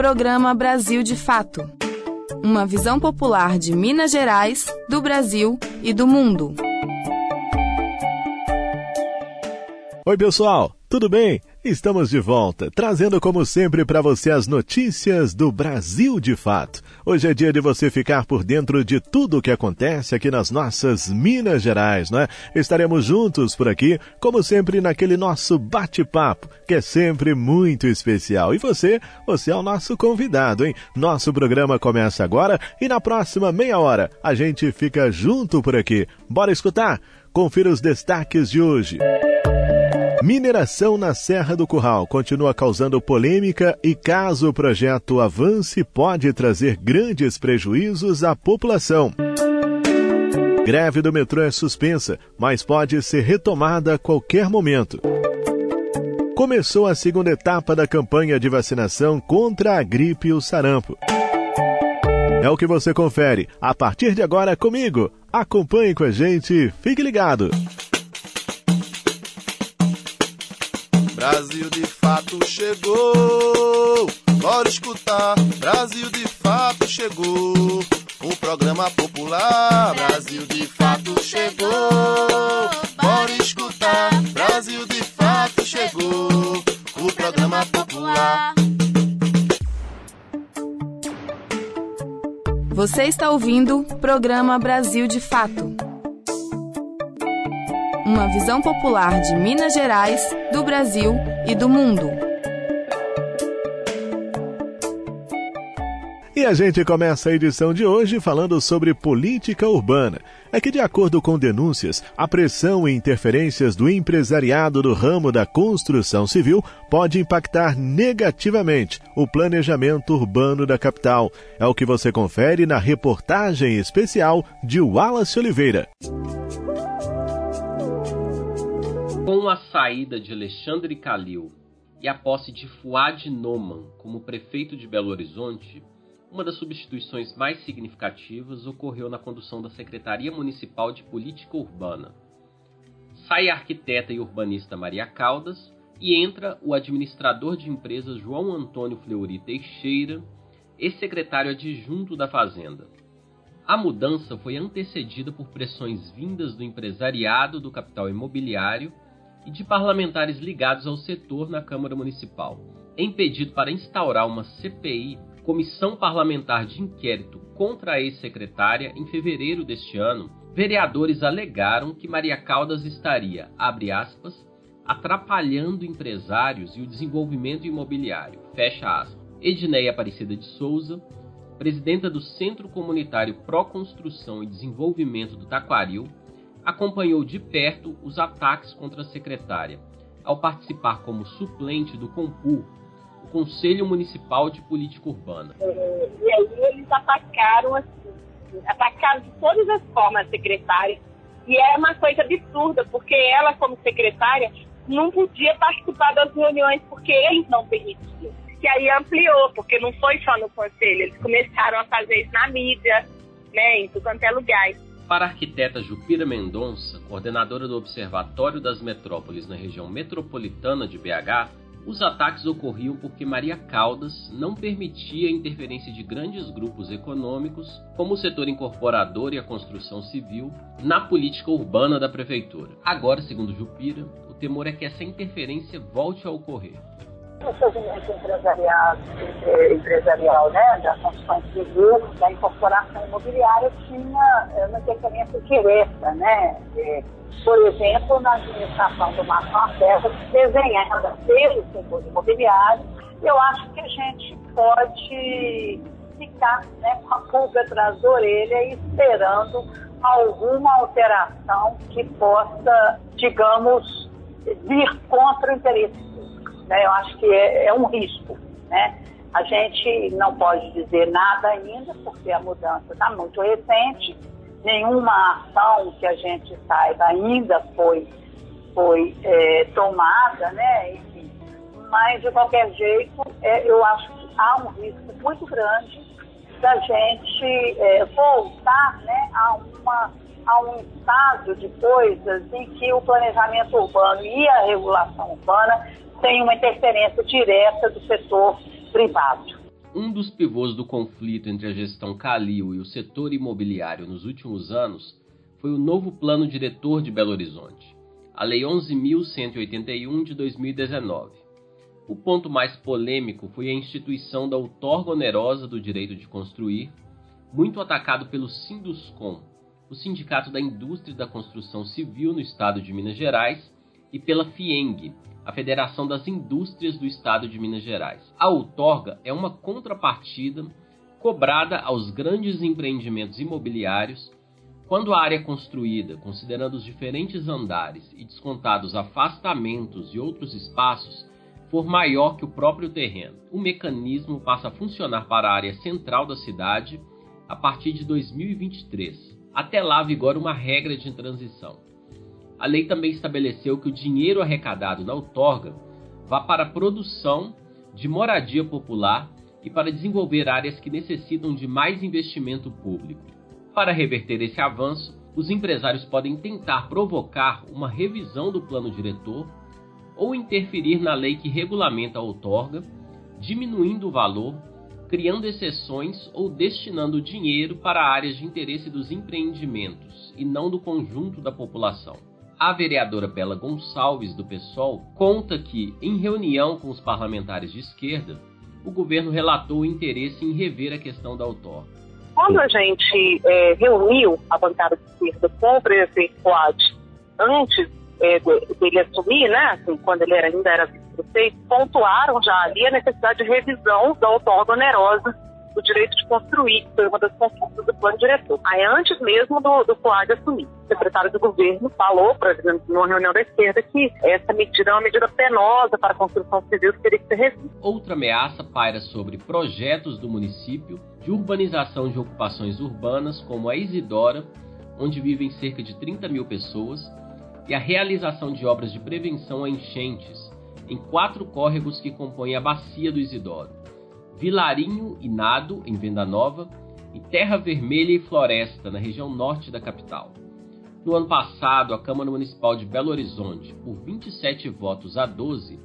Programa Brasil de Fato. Uma visão popular de Minas Gerais, do Brasil e do mundo. Oi, pessoal, tudo bem? Estamos de volta, trazendo como sempre para você as notícias do Brasil de fato. Hoje é dia de você ficar por dentro de tudo o que acontece aqui nas nossas Minas Gerais, não é? Estaremos juntos por aqui, como sempre, naquele nosso bate-papo, que é sempre muito especial. E você, você é o nosso convidado, hein? Nosso programa começa agora e na próxima meia hora a gente fica junto por aqui. Bora escutar? Confira os destaques de hoje. Mineração na Serra do Curral continua causando polêmica e, caso o projeto avance, pode trazer grandes prejuízos à população. Greve do metrô é suspensa, mas pode ser retomada a qualquer momento. Começou a segunda etapa da campanha de vacinação contra a gripe e o sarampo. É o que você confere a partir de agora comigo. Acompanhe com a gente, fique ligado. Brasil de fato chegou. Bora escutar. Brasil de fato chegou. O programa popular. Brasil de fato chegou. Bora escutar. Brasil de fato chegou. O programa popular. Você está ouvindo o programa Brasil de Fato uma visão popular de Minas Gerais, do Brasil e do mundo. E a gente começa a edição de hoje falando sobre política urbana. É que, de acordo com denúncias, a pressão e interferências do empresariado do ramo da construção civil pode impactar negativamente o planejamento urbano da capital. É o que você confere na reportagem especial de Wallace Oliveira. Com a saída de Alexandre Calil e a posse de Fuad Noman como prefeito de Belo Horizonte, uma das substituições mais significativas ocorreu na condução da Secretaria Municipal de Política Urbana. Sai a arquiteta e urbanista Maria Caldas e entra o administrador de empresas João Antônio Fleury Teixeira, ex-secretário adjunto da Fazenda. A mudança foi antecedida por pressões vindas do empresariado do capital imobiliário e de parlamentares ligados ao setor na Câmara Municipal, em pedido para instaurar uma CPI, Comissão Parlamentar de Inquérito contra a ex-secretária, em fevereiro deste ano, vereadores alegaram que Maria Caldas estaria, abre aspas, atrapalhando empresários e o desenvolvimento imobiliário, fecha aspas. Edneia Aparecida de Souza, presidenta do Centro Comunitário Pró Construção e Desenvolvimento do Taquaril, acompanhou de perto os ataques contra a secretária, ao participar como suplente do COMPUR, o Conselho Municipal de Política Urbana. É, e aí eles atacaram, assim, atacaram de todas as formas a secretária, e é uma coisa absurda, porque ela, como secretária, não podia participar das reuniões porque eles não permitiam. Que aí ampliou, porque não foi só no conselho, eles começaram a fazer isso na mídia, né, em tudo quanto é lugar. Para a arquiteta Jupira Mendonça, coordenadora do Observatório das Metrópoles na região metropolitana de BH, os ataques ocorriam porque Maria Caldas não permitia a interferência de grandes grupos econômicos, como o setor incorporador e a construção civil, na política urbana da prefeitura. Agora, segundo Jupira, o temor é que essa interferência volte a ocorrer o segmento empresarial, eh, empresarial né, da construção civil, da incorporação imobiliária, tinha eh, uma interferência direta, né? por exemplo, na administração do Marco Lacerda, desenhada pelo setor imobiliário, eu acho que a gente pode ficar né, com a pulga atrás da orelha esperando alguma alteração que possa, digamos, vir contra o interesse né? Eu acho que é, é um risco, né? A gente não pode dizer nada ainda, porque a mudança está muito recente. Nenhuma ação que a gente saiba ainda foi, foi é, tomada, né? Enfim, mas, de qualquer jeito, é, eu acho que há um risco muito grande da gente é, voltar né, a, uma, a um estado de coisas em que o planejamento urbano e a regulação urbana tem uma interferência direta do setor privado. Um dos pivôs do conflito entre a gestão Calil e o setor imobiliário nos últimos anos foi o novo Plano Diretor de Belo Horizonte, a Lei 11.181 de 2019. O ponto mais polêmico foi a instituição da outorga onerosa do direito de construir, muito atacado pelo Sinduscom, o Sindicato da Indústria da Construção Civil no estado de Minas Gerais, e pela FIENG, a Federação das Indústrias do Estado de Minas Gerais. A outorga é uma contrapartida cobrada aos grandes empreendimentos imobiliários quando a área construída, considerando os diferentes andares e descontados afastamentos e outros espaços, for maior que o próprio terreno. O mecanismo passa a funcionar para a área central da cidade a partir de 2023. Até lá vigora uma regra de transição. A lei também estabeleceu que o dinheiro arrecadado na outorga vá para a produção de moradia popular e para desenvolver áreas que necessitam de mais investimento público. Para reverter esse avanço, os empresários podem tentar provocar uma revisão do plano diretor ou interferir na lei que regulamenta a outorga, diminuindo o valor, criando exceções ou destinando dinheiro para áreas de interesse dos empreendimentos e não do conjunto da população. A vereadora Bela Gonçalves, do PSOL, conta que, em reunião com os parlamentares de esquerda, o governo relatou interesse em rever a questão da outorga. Quando a gente é, reuniu a bancada de esquerda com o presidente Fuad, antes é, dele assumir, né, assim, quando ele era, ainda era vice-prefeito, pontuaram já ali a necessidade de revisão da outorga onerosa do direito de construir, que foi uma das conquistas do plano diretor. Aí, antes mesmo do, do assumir, o secretário do governo falou, por exemplo, numa reunião da esquerda, que essa medida é uma medida penosa para a construção civil que teria que ser revista. Outra ameaça paira sobre projetos do município de urbanização de ocupações urbanas, como a Isidora, onde vivem cerca de 30 mil pessoas, e a realização de obras de prevenção a enchentes em quatro córregos que compõem a bacia do Isidoro. Vilarinho e Nado, em Venda Nova, e Terra Vermelha e Floresta, na região norte da capital. No ano passado, a Câmara Municipal de Belo Horizonte, por 27 votos a 12,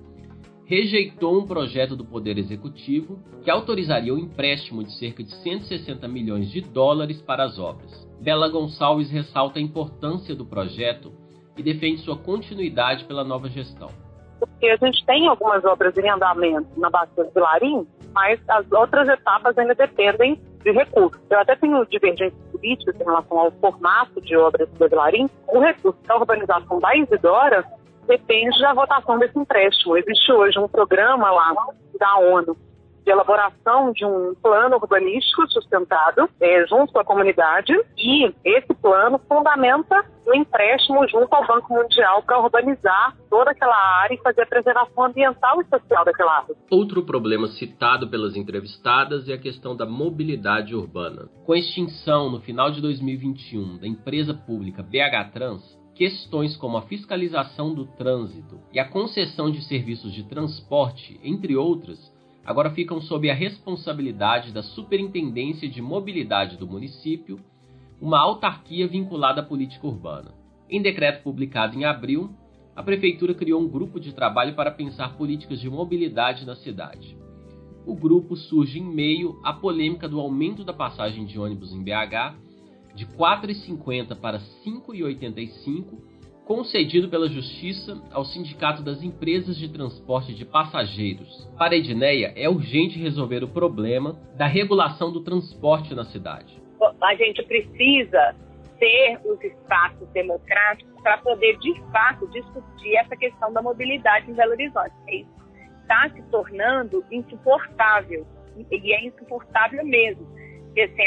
rejeitou um projeto do Poder Executivo que autorizaria o empréstimo de cerca de 160 milhões de dólares para as obras. Bela Gonçalves ressalta a importância do projeto e defende sua continuidade pela nova gestão porque a gente tem algumas obras em andamento na Bacia do Vilarim, mas as outras etapas ainda dependem de recursos. Eu até tenho divergências políticas em relação ao formato de obras do Vilarim. O recurso da urbanização da Isidora depende da votação desse empréstimo. Existe hoje um programa lá da ONU de elaboração de um plano urbanístico sustentado é, junto com a comunidade e esse plano fundamenta o empréstimo junto ao Banco Mundial para urbanizar toda aquela área e fazer a preservação ambiental e social daquela área. Outro problema citado pelas entrevistadas é a questão da mobilidade urbana. Com a extinção no final de 2021 da empresa pública BH Trans, questões como a fiscalização do trânsito e a concessão de serviços de transporte, entre outras, agora ficam sob a responsabilidade da Superintendência de Mobilidade do município, uma autarquia vinculada à política urbana. Em decreto publicado em abril, a Prefeitura criou um grupo de trabalho para pensar políticas de mobilidade na cidade. O grupo surge em meio à polêmica do aumento da passagem de ônibus em BH de R$ 4,50 para R$ 5,85 concedido pela Justiça ao Sindicato das Empresas de Transporte de Passageiros. Para a Edneia, é urgente resolver o problema da regulação do transporte na cidade. A gente precisa ter os espaços democráticos para poder, de fato, discutir essa questão da mobilidade em Belo Horizonte. Está se tornando insuportável, e é insuportável mesmo. Porque, assim,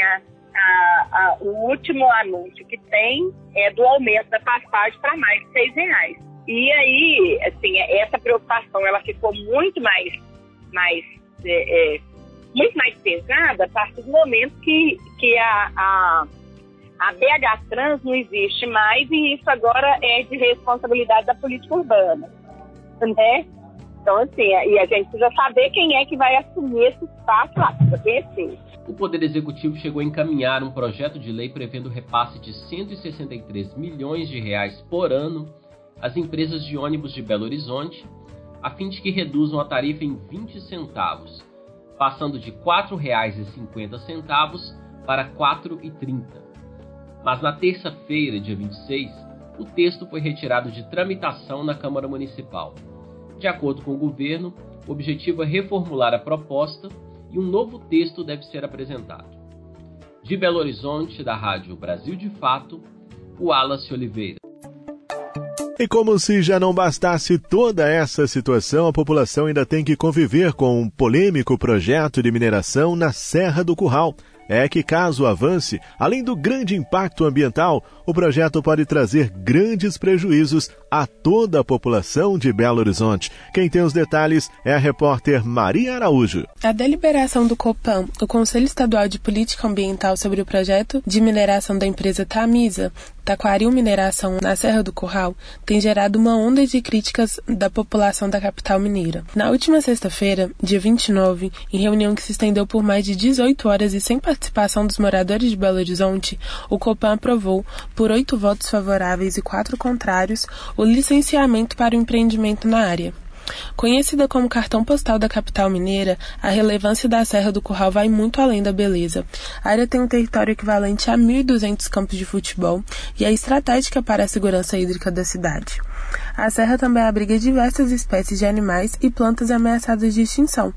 a, a, o último anúncio que tem é do aumento da passagem para mais de seis reais. E aí, assim, essa preocupação ela ficou muito mais, mais é, é, muito mais pesada a partir do momento que, que a, a, a BH Trans não existe mais e isso agora é de responsabilidade da política urbana, né? Então, assim, e a gente precisa saber quem é que vai assumir esse espaço lá, precisa conhecer o Poder Executivo chegou a encaminhar um projeto de lei prevendo repasse de 163 milhões de reais por ano às empresas de ônibus de Belo Horizonte, a fim de que reduzam a tarifa em 20 centavos, passando de R$ 4,50 para R$ 4,30. Mas na terça-feira, dia 26, o texto foi retirado de tramitação na Câmara Municipal. De acordo com o governo, o objetivo é reformular a proposta e um novo texto deve ser apresentado. De Belo Horizonte, da Rádio Brasil de Fato, o Wallace Oliveira. E como se já não bastasse toda essa situação, a população ainda tem que conviver com um polêmico projeto de mineração na Serra do Curral é que, caso avance, além do grande impacto ambiental, o projeto pode trazer grandes prejuízos a toda a população de Belo Horizonte. Quem tem os detalhes é a repórter Maria Araújo. A deliberação do COPAM, o Conselho Estadual de Política Ambiental sobre o projeto de mineração da empresa Tamisa, Taquaril Mineração na Serra do Curral, tem gerado uma onda de críticas da população da capital mineira. Na última sexta-feira, dia 29, em reunião que se estendeu por mais de 18 horas e sem participação dos moradores de Belo Horizonte, o COPAM aprovou, por oito votos favoráveis e quatro contrários, o licenciamento para o empreendimento na área. Conhecida como cartão postal da capital mineira, a relevância da Serra do Curral vai muito além da beleza. A área tem um território equivalente a 1.200 campos de futebol e é estratégica para a segurança hídrica da cidade. A serra também abriga diversas espécies de animais e plantas ameaçadas de extinção.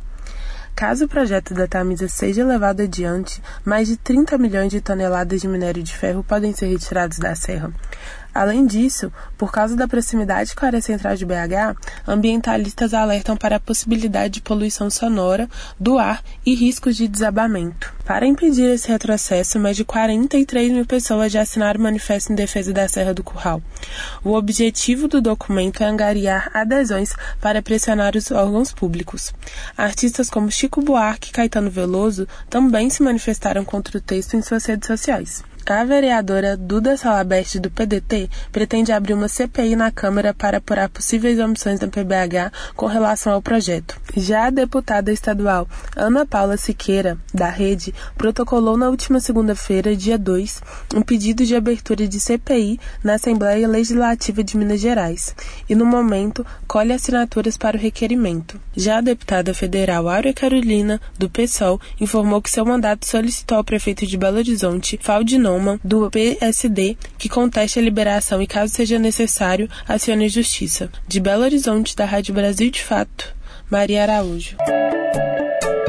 Caso o projeto da Tamisa seja levado adiante, mais de 30 milhões de toneladas de minério de ferro podem ser retirados da serra. Além disso, por causa da proximidade com a área central de BH, ambientalistas alertam para a possibilidade de poluição sonora do ar e riscos de desabamento. Para impedir esse retrocesso, mais de 43 mil pessoas já assinaram o manifesto em defesa da Serra do Curral. O objetivo do documento é angariar adesões para pressionar os órgãos públicos. Artistas como Chico Buarque e Caetano Veloso também se manifestaram contra o texto em suas redes sociais. A vereadora Duda Salabeste, do PDT, pretende abrir uma CPI na Câmara para apurar possíveis omissões da PBH com relação ao projeto. Já a deputada estadual Ana Paula Siqueira, da Rede, protocolou na última segunda-feira, dia 2, um pedido de abertura de CPI na Assembleia Legislativa de Minas Gerais e, no momento, colhe assinaturas para o requerimento. Já a deputada federal Áurea Carolina, do PSOL, informou que seu mandato solicitou ao prefeito de Belo Horizonte, Faldinão, do PSD que conteste a liberação e, caso seja necessário, acione a justiça. De Belo Horizonte, da Rádio Brasil de Fato, Maria Araújo.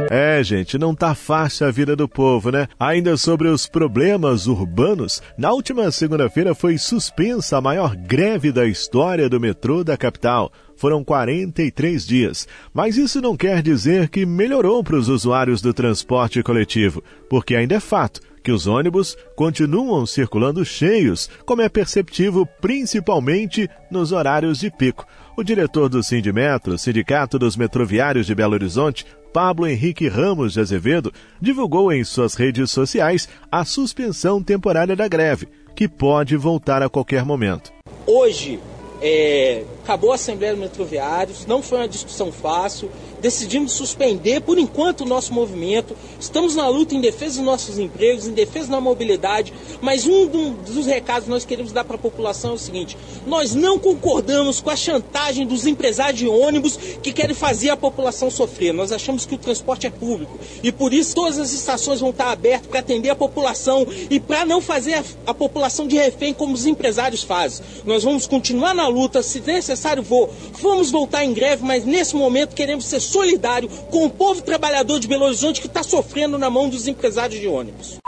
É, gente, não tá fácil a vida do povo, né? Ainda sobre os problemas urbanos, na última segunda-feira foi suspensa a maior greve da história do metrô da capital. Foram 43 dias. Mas isso não quer dizer que melhorou para os usuários do transporte coletivo, porque ainda é fato que os ônibus continuam circulando cheios, como é perceptível principalmente nos horários de pico. O diretor do Sindimetro, Sindicato dos Metroviários de Belo Horizonte, Pablo Henrique Ramos de Azevedo, divulgou em suas redes sociais a suspensão temporária da greve, que pode voltar a qualquer momento. Hoje, é, acabou a Assembleia dos Metroviários, não foi uma discussão fácil, decidimos suspender por enquanto o nosso movimento. Estamos na luta em defesa dos nossos empregos, em defesa da mobilidade, mas um dos recados que nós queremos dar para a população é o seguinte: nós não concordamos com a chantagem dos empresários de ônibus que querem fazer a população sofrer. Nós achamos que o transporte é público e por isso todas as estações vão estar abertas para atender a população e para não fazer a, a população de refém como os empresários fazem. Nós vamos continuar na luta, se necessário vou, vamos voltar em greve, mas nesse momento queremos ser solidário com o povo trabalhador de Belo Horizonte que está sofrendo na mão dos empresários de ônibus.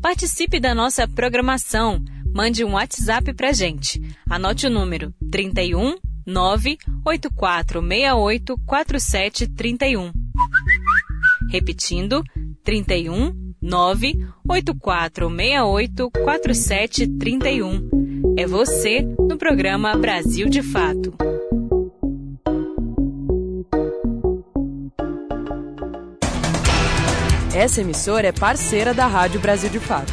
Participe da nossa programação. Mande um WhatsApp pra gente. Anote o número 31 98468 4731. Repetindo, 31 98468 4731. É você no programa Brasil de Fato. Essa emissora é parceira da Rádio Brasil de Fato.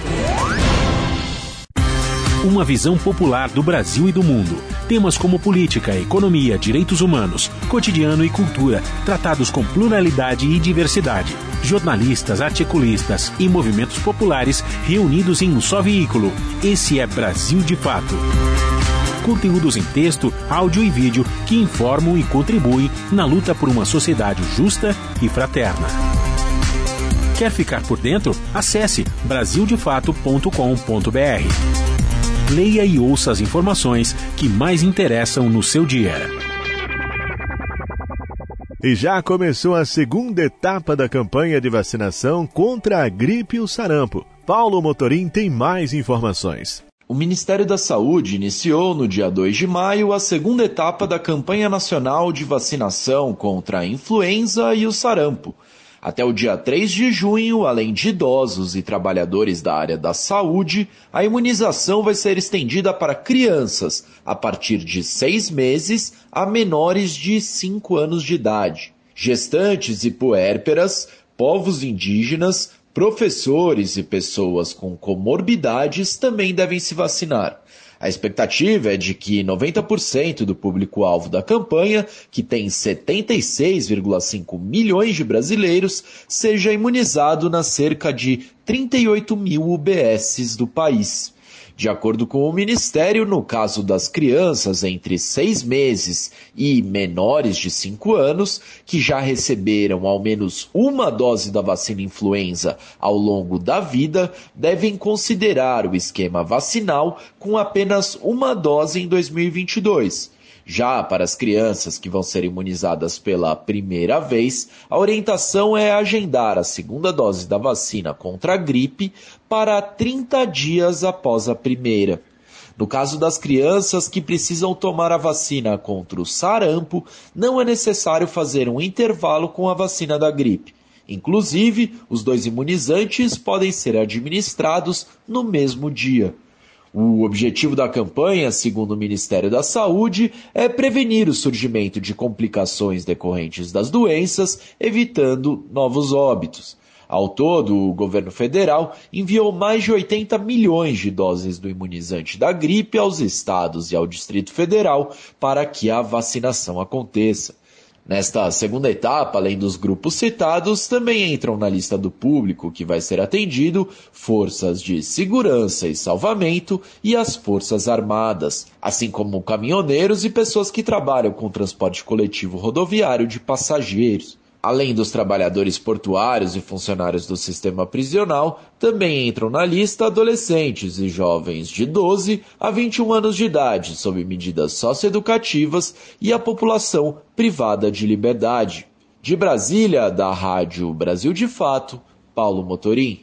Uma visão popular do Brasil e do mundo. Temas como política, economia, direitos humanos, cotidiano e cultura, tratados com pluralidade e diversidade. Jornalistas, articulistas e movimentos populares reunidos em um só veículo. Esse é Brasil de Fato. conteúdos em texto, áudio e vídeo que informam e contribuem na luta por uma sociedade justa e fraterna. Quer ficar por dentro? Acesse brasildefato.com.br. Leia e ouça as informações que mais interessam no seu dia. E já começou a segunda etapa da campanha de vacinação contra a gripe e o sarampo. Paulo Motorim tem mais informações. O Ministério da Saúde iniciou no dia 2 de maio a segunda etapa da campanha nacional de vacinação contra a influenza e o sarampo. Até o dia 3 de junho, além de idosos e trabalhadores da área da saúde, a imunização vai ser estendida para crianças a partir de seis meses a menores de 5 anos de idade. Gestantes e puérperas, povos indígenas, professores e pessoas com comorbidades também devem se vacinar. A expectativa é de que 90% do público-alvo da campanha, que tem 76,5 milhões de brasileiros, seja imunizado nas cerca de 38 mil UBSs do país. De acordo com o Ministério, no caso das crianças entre seis meses e menores de cinco anos, que já receberam ao menos uma dose da vacina influenza ao longo da vida, devem considerar o esquema vacinal com apenas uma dose em 2022 já para as crianças que vão ser imunizadas pela primeira vez, a orientação é agendar a segunda dose da vacina contra a gripe para 30 dias após a primeira. No caso das crianças que precisam tomar a vacina contra o sarampo, não é necessário fazer um intervalo com a vacina da gripe. Inclusive, os dois imunizantes podem ser administrados no mesmo dia. O objetivo da campanha, segundo o Ministério da Saúde, é prevenir o surgimento de complicações decorrentes das doenças, evitando novos óbitos. Ao todo, o governo federal enviou mais de 80 milhões de doses do imunizante da gripe aos estados e ao Distrito Federal para que a vacinação aconteça. Nesta segunda etapa, além dos grupos citados, também entram na lista do público que vai ser atendido forças de segurança e salvamento e as forças armadas, assim como caminhoneiros e pessoas que trabalham com transporte coletivo rodoviário de passageiros. Além dos trabalhadores portuários e funcionários do sistema prisional, também entram na lista adolescentes e jovens de 12 a 21 anos de idade, sob medidas socioeducativas, e a população privada de liberdade. De Brasília, da Rádio Brasil de Fato, Paulo Motorim.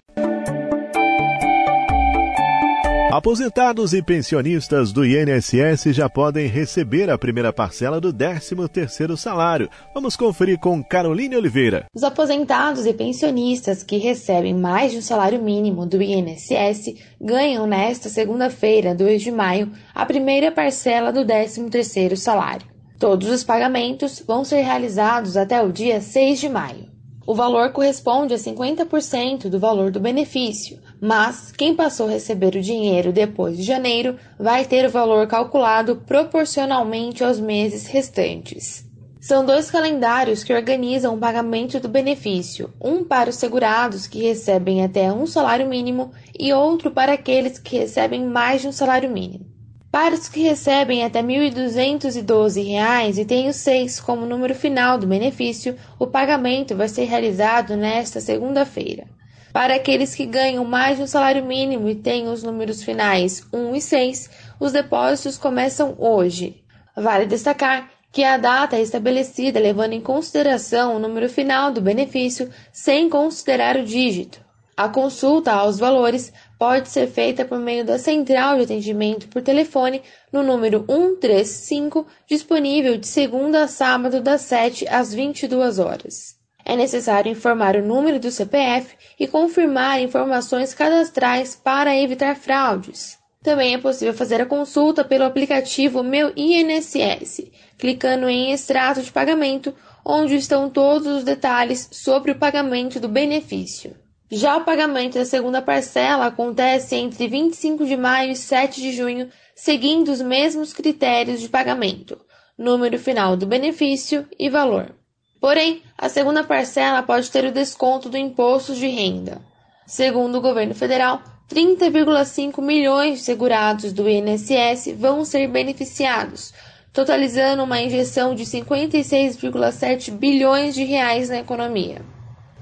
Aposentados e pensionistas do INSS já podem receber a primeira parcela do 13º salário. Vamos conferir com Caroline Oliveira. Os aposentados e pensionistas que recebem mais de um salário mínimo do INSS ganham nesta segunda-feira, 2 de maio, a primeira parcela do 13º salário. Todos os pagamentos vão ser realizados até o dia 6 de maio. O valor corresponde a 50% do valor do benefício, mas quem passou a receber o dinheiro depois de janeiro vai ter o valor calculado proporcionalmente aos meses restantes. São dois calendários que organizam o pagamento do benefício, um para os segurados que recebem até um salário mínimo e outro para aqueles que recebem mais de um salário mínimo. Para os que recebem até R$ 1.212 e têm o 6 como número final do benefício, o pagamento vai ser realizado nesta segunda-feira. Para aqueles que ganham mais de um salário mínimo e têm os números finais 1 e 6, os depósitos começam hoje. Vale destacar que a data é estabelecida levando em consideração o número final do benefício sem considerar o dígito. A consulta aos valores pode ser feita por meio da central de atendimento por telefone no número 135, disponível de segunda a sábado das 7 às 22 horas. É necessário informar o número do CPF e confirmar informações cadastrais para evitar fraudes. Também é possível fazer a consulta pelo aplicativo Meu INSS, clicando em Extrato de Pagamento, onde estão todos os detalhes sobre o pagamento do benefício. Já o pagamento da segunda parcela acontece entre 25 de maio e 7 de junho, seguindo os mesmos critérios de pagamento, número final do benefício e valor. Porém, a segunda parcela pode ter o desconto do imposto de renda. Segundo o governo federal, 30,5 milhões de segurados do INSS vão ser beneficiados, totalizando uma injeção de 56,7 bilhões de reais na economia.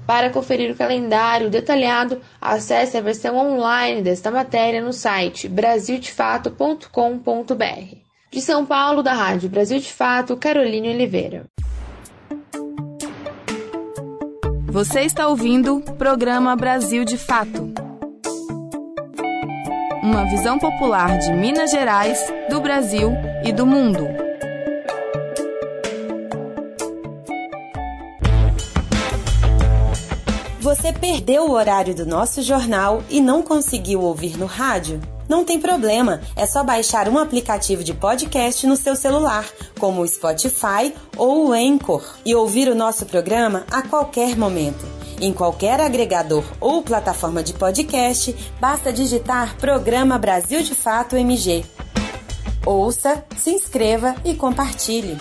Para conferir o calendário detalhado, acesse a versão online desta matéria no site brasildefato.com.br. De São Paulo, da Rádio Brasil de Fato, Caroline Oliveira. Você está ouvindo o programa Brasil de Fato. Uma visão popular de Minas Gerais, do Brasil e do mundo. Você perdeu o horário do nosso jornal e não conseguiu ouvir no rádio? Não tem problema, é só baixar um aplicativo de podcast no seu celular, como o Spotify ou o Anchor, e ouvir o nosso programa a qualquer momento. Em qualquer agregador ou plataforma de podcast, basta digitar Programa Brasil de Fato MG. Ouça, se inscreva e compartilhe.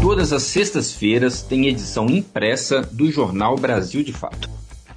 Todas as sextas-feiras tem edição impressa do Jornal Brasil de Fato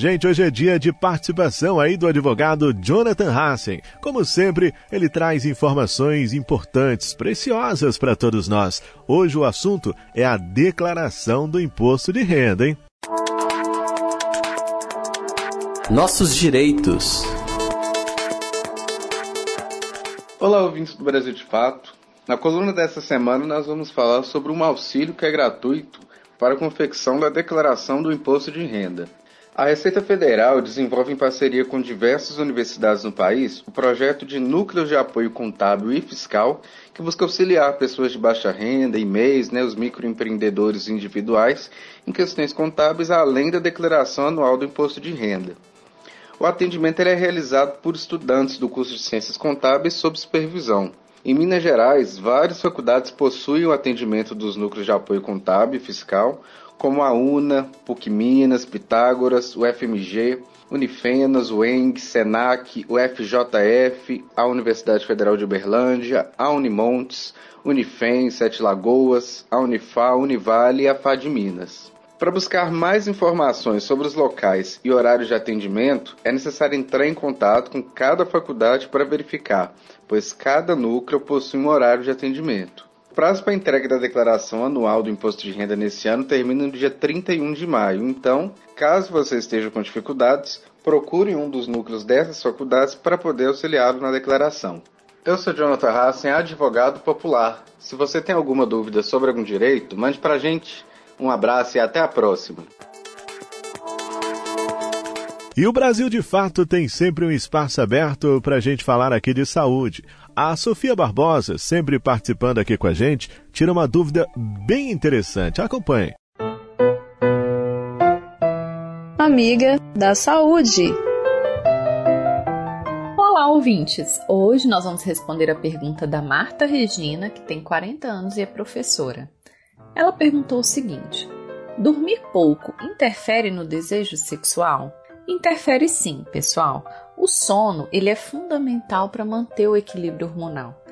Gente, hoje é dia de participação aí do advogado Jonathan Hassen. Como sempre, ele traz informações importantes, preciosas para todos nós. Hoje o assunto é a declaração do imposto de renda, hein? Nossos direitos. Olá, ouvintes do Brasil de Fato. Na coluna dessa semana nós vamos falar sobre um auxílio que é gratuito para a confecção da declaração do imposto de renda. A Receita Federal desenvolve em parceria com diversas universidades no país o projeto de Núcleos de Apoio Contábil e Fiscal, que busca auxiliar pessoas de baixa renda e MEIs, né, os microempreendedores individuais, em questões contábeis, além da declaração anual do imposto de renda. O atendimento é realizado por estudantes do curso de Ciências Contábeis sob supervisão. Em Minas Gerais, várias faculdades possuem o atendimento dos núcleos de apoio contábil e fiscal, como a UNA, PUC Minas, Pitágoras, o FMG, Unifenas, o ENG, SENAC, o FJF, a Universidade Federal de Uberlândia, a Unimontes, Unifem, Sete Lagoas, a Unifal, Univale e a FAD Minas. Para buscar mais informações sobre os locais e horários de atendimento, é necessário entrar em contato com cada faculdade para verificar, pois cada núcleo possui um horário de atendimento. Prazo para entrega da declaração anual do imposto de renda nesse ano termina no dia 31 de maio. Então, caso você esteja com dificuldades, procure um dos núcleos dessas faculdades para poder auxiliá-lo na declaração. Eu sou Jonathan Hassen, advogado popular. Se você tem alguma dúvida sobre algum direito, mande para a gente. Um abraço e até a próxima. E o Brasil de Fato tem sempre um espaço aberto para a gente falar aqui de saúde. A Sofia Barbosa, sempre participando aqui com a gente, tira uma dúvida bem interessante. Acompanhe. Amiga da Saúde. Olá, ouvintes! Hoje nós vamos responder a pergunta da Marta Regina, que tem 40 anos e é professora. Ela perguntou o seguinte: Dormir pouco interfere no desejo sexual? Interfere sim, pessoal. O sono ele é fundamental para manter o equilíbrio hormonal.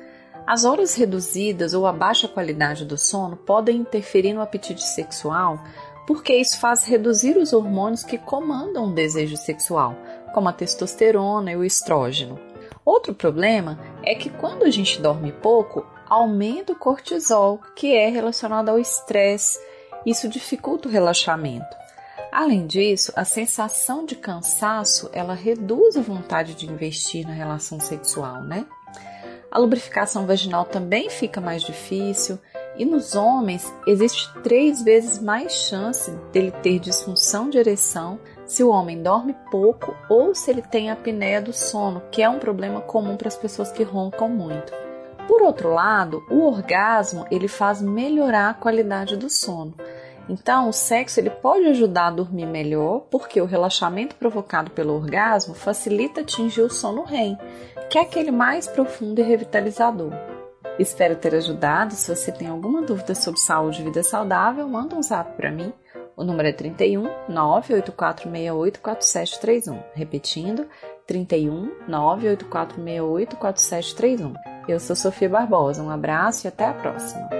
As horas reduzidas ou a baixa qualidade do sono podem interferir no apetite sexual, porque isso faz reduzir os hormônios que comandam o desejo sexual, como a testosterona e o estrógeno. Outro problema é que quando a gente dorme pouco, aumenta o cortisol, que é relacionado ao estresse. Isso dificulta o relaxamento. Além disso, a sensação de cansaço, ela reduz a vontade de investir na relação sexual, né? A lubrificação vaginal também fica mais difícil e nos homens existe três vezes mais chance dele ter disfunção de ereção se o homem dorme pouco ou se ele tem apneia do sono, que é um problema comum para as pessoas que roncam muito. Por outro lado, o orgasmo ele faz melhorar a qualidade do sono Então, o sexo ele pode ajudar a dormir melhor, porque o relaxamento provocado pelo orgasmo facilita atingir o sono REM, que é aquele mais profundo e revitalizador. Espero ter ajudado. Se você tem alguma dúvida sobre saúde e vida saudável, manda um zap para mim. O número é 31 98468 4731. Repetindo, 31 98468 4731. Eu sou Sofia Barbosa. Um abraço e até a próxima.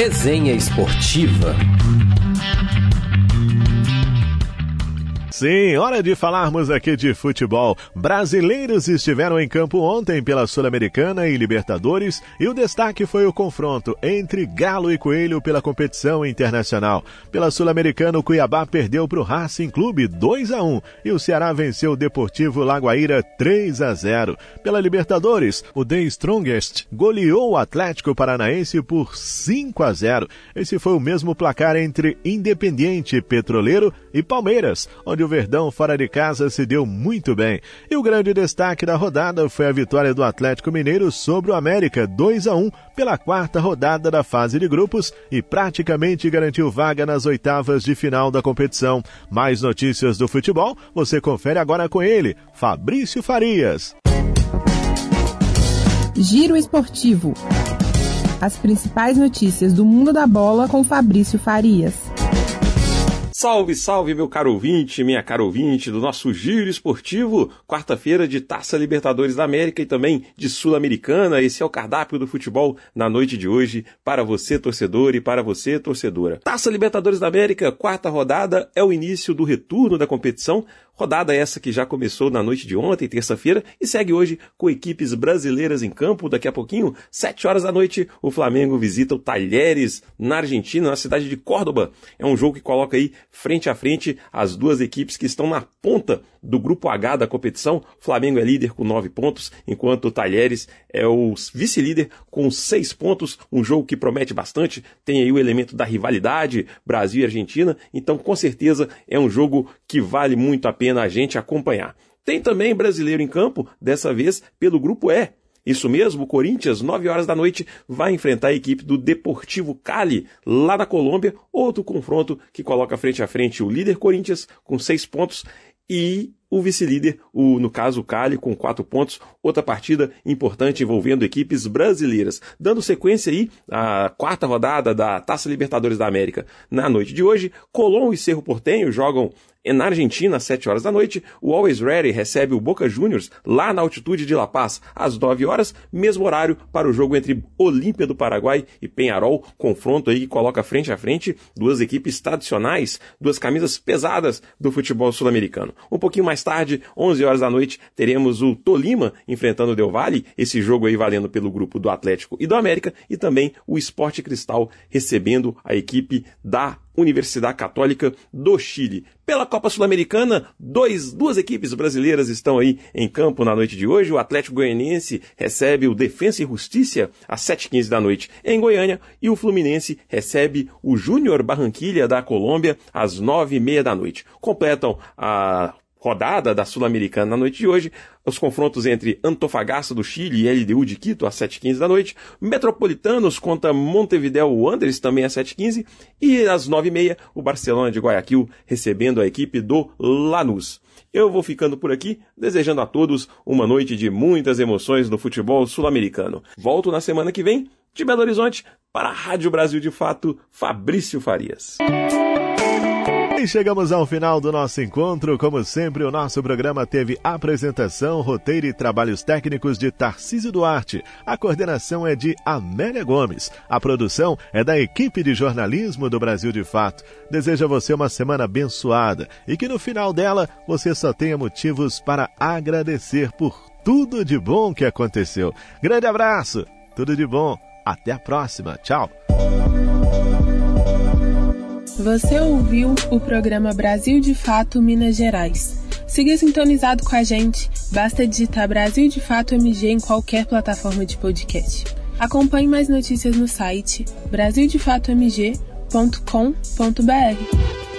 Resenha Esportiva. Sim, hora de falarmos aqui de futebol. Brasileiros estiveram em campo ontem pela Sul-Americana e Libertadores e o destaque foi o confronto entre Galo e Coelho pela competição internacional. Pela Sul-Americana, o Cuiabá perdeu para o Racing Clube 2 a 1 e o Ceará venceu o Deportivo Lagoaíra 3 a 0. Pela Libertadores, o The Strongest goleou o Atlético Paranaense por 5 a 0. Esse foi o mesmo placar entre Independiente Petroleiro e Palmeiras, onde o Verdão fora de casa se deu muito bem. E o grande destaque da rodada foi a vitória do Atlético Mineiro sobre o América 2 a 1 pela quarta rodada da fase de grupos e praticamente garantiu vaga nas oitavas de final da competição. Mais notícias do futebol você confere agora com ele, Fabrício Farias. Giro Esportivo. As principais notícias do mundo da bola com Fabrício Farias. Salve, salve, meu caro ouvinte, minha cara ouvinte do nosso Giro Esportivo, quarta-feira de Taça Libertadores da América e também de Sul-Americana. Esse é o cardápio do futebol na noite de hoje para você, torcedor, e para você, torcedora. Taça Libertadores da América, quarta rodada, é o início do retorno da competição. Rodada essa que já começou na noite de ontem, terça-feira, e segue hoje com equipes brasileiras em campo. Daqui a pouquinho, sete horas da noite, o Flamengo visita o Talheres na Argentina, na cidade de Córdoba. É um jogo que coloca aí frente a frente as duas equipes que estão na ponta do grupo H da competição. O Flamengo é líder com nove pontos, enquanto o Talheres é o vice-líder com seis pontos. Um jogo que promete bastante, tem aí o elemento da rivalidade Brasil e Argentina. Então, com certeza, é um jogo que vale muito a pena a gente acompanhar. Tem também brasileiro em campo, dessa vez pelo grupo E. Isso mesmo, o Corinthians, 9 horas da noite, vai enfrentar a equipe do Deportivo Cali, lá na Colômbia. Outro confronto que coloca frente a frente o líder Corinthians, com seis pontos, e o vice-líder, o, no caso o Cali, com quatro pontos. Outra partida importante envolvendo equipes brasileiras. Dando sequência aí à quarta rodada da Taça Libertadores da América. Na noite de hoje, Colón e Cerro Portenho jogam na Argentina, às 7 horas da noite, o Always Ready recebe o Boca Juniors lá na altitude de La Paz, às 9 horas, mesmo horário para o jogo entre Olímpia do Paraguai e Penharol, confronto aí que coloca frente a frente duas equipes tradicionais, duas camisas pesadas do futebol sul-americano. Um pouquinho mais tarde, 11 horas da noite, teremos o Tolima enfrentando o Del Valle, esse jogo aí valendo pelo grupo do Atlético e do América, e também o Esporte Cristal recebendo a equipe da Universidade Católica do Chile. Pela Copa Sul-Americana, duas equipes brasileiras estão aí em campo na noite de hoje. O Atlético Goianiense recebe o Defensa e Justiça às 7h15 da noite em Goiânia e o Fluminense recebe o Júnior Barranquilha da Colômbia às 9h30 da noite. Completam a rodada da Sul-Americana na noite de hoje, os confrontos entre Antofagasta do Chile e LDU de Quito às 7h15 da noite, Metropolitanos contra Montevideo Wanderers também às 7h15 e às 9h30 o Barcelona de Guayaquil recebendo a equipe do Lanús. Eu vou ficando por aqui, desejando a todos uma noite de muitas emoções no futebol sul-americano. Volto na semana que vem, de Belo Horizonte, para a Rádio Brasil de Fato, Fabrício Farias. E chegamos ao final do nosso encontro. Como sempre, o nosso programa teve apresentação, roteiro e trabalhos técnicos de Tarcísio Duarte. A coordenação é de Amélia Gomes. A produção é da equipe de jornalismo do Brasil de Fato. Desejo a você uma semana abençoada e que no final dela você só tenha motivos para agradecer por tudo de bom que aconteceu. Grande abraço, tudo de bom. Até a próxima. Tchau. Você ouviu o programa Brasil de Fato Minas Gerais. Siga sintonizado com a gente, basta digitar Brasil de Fato MG em qualquer plataforma de podcast. Acompanhe mais notícias no site brasildefatomg.com.br.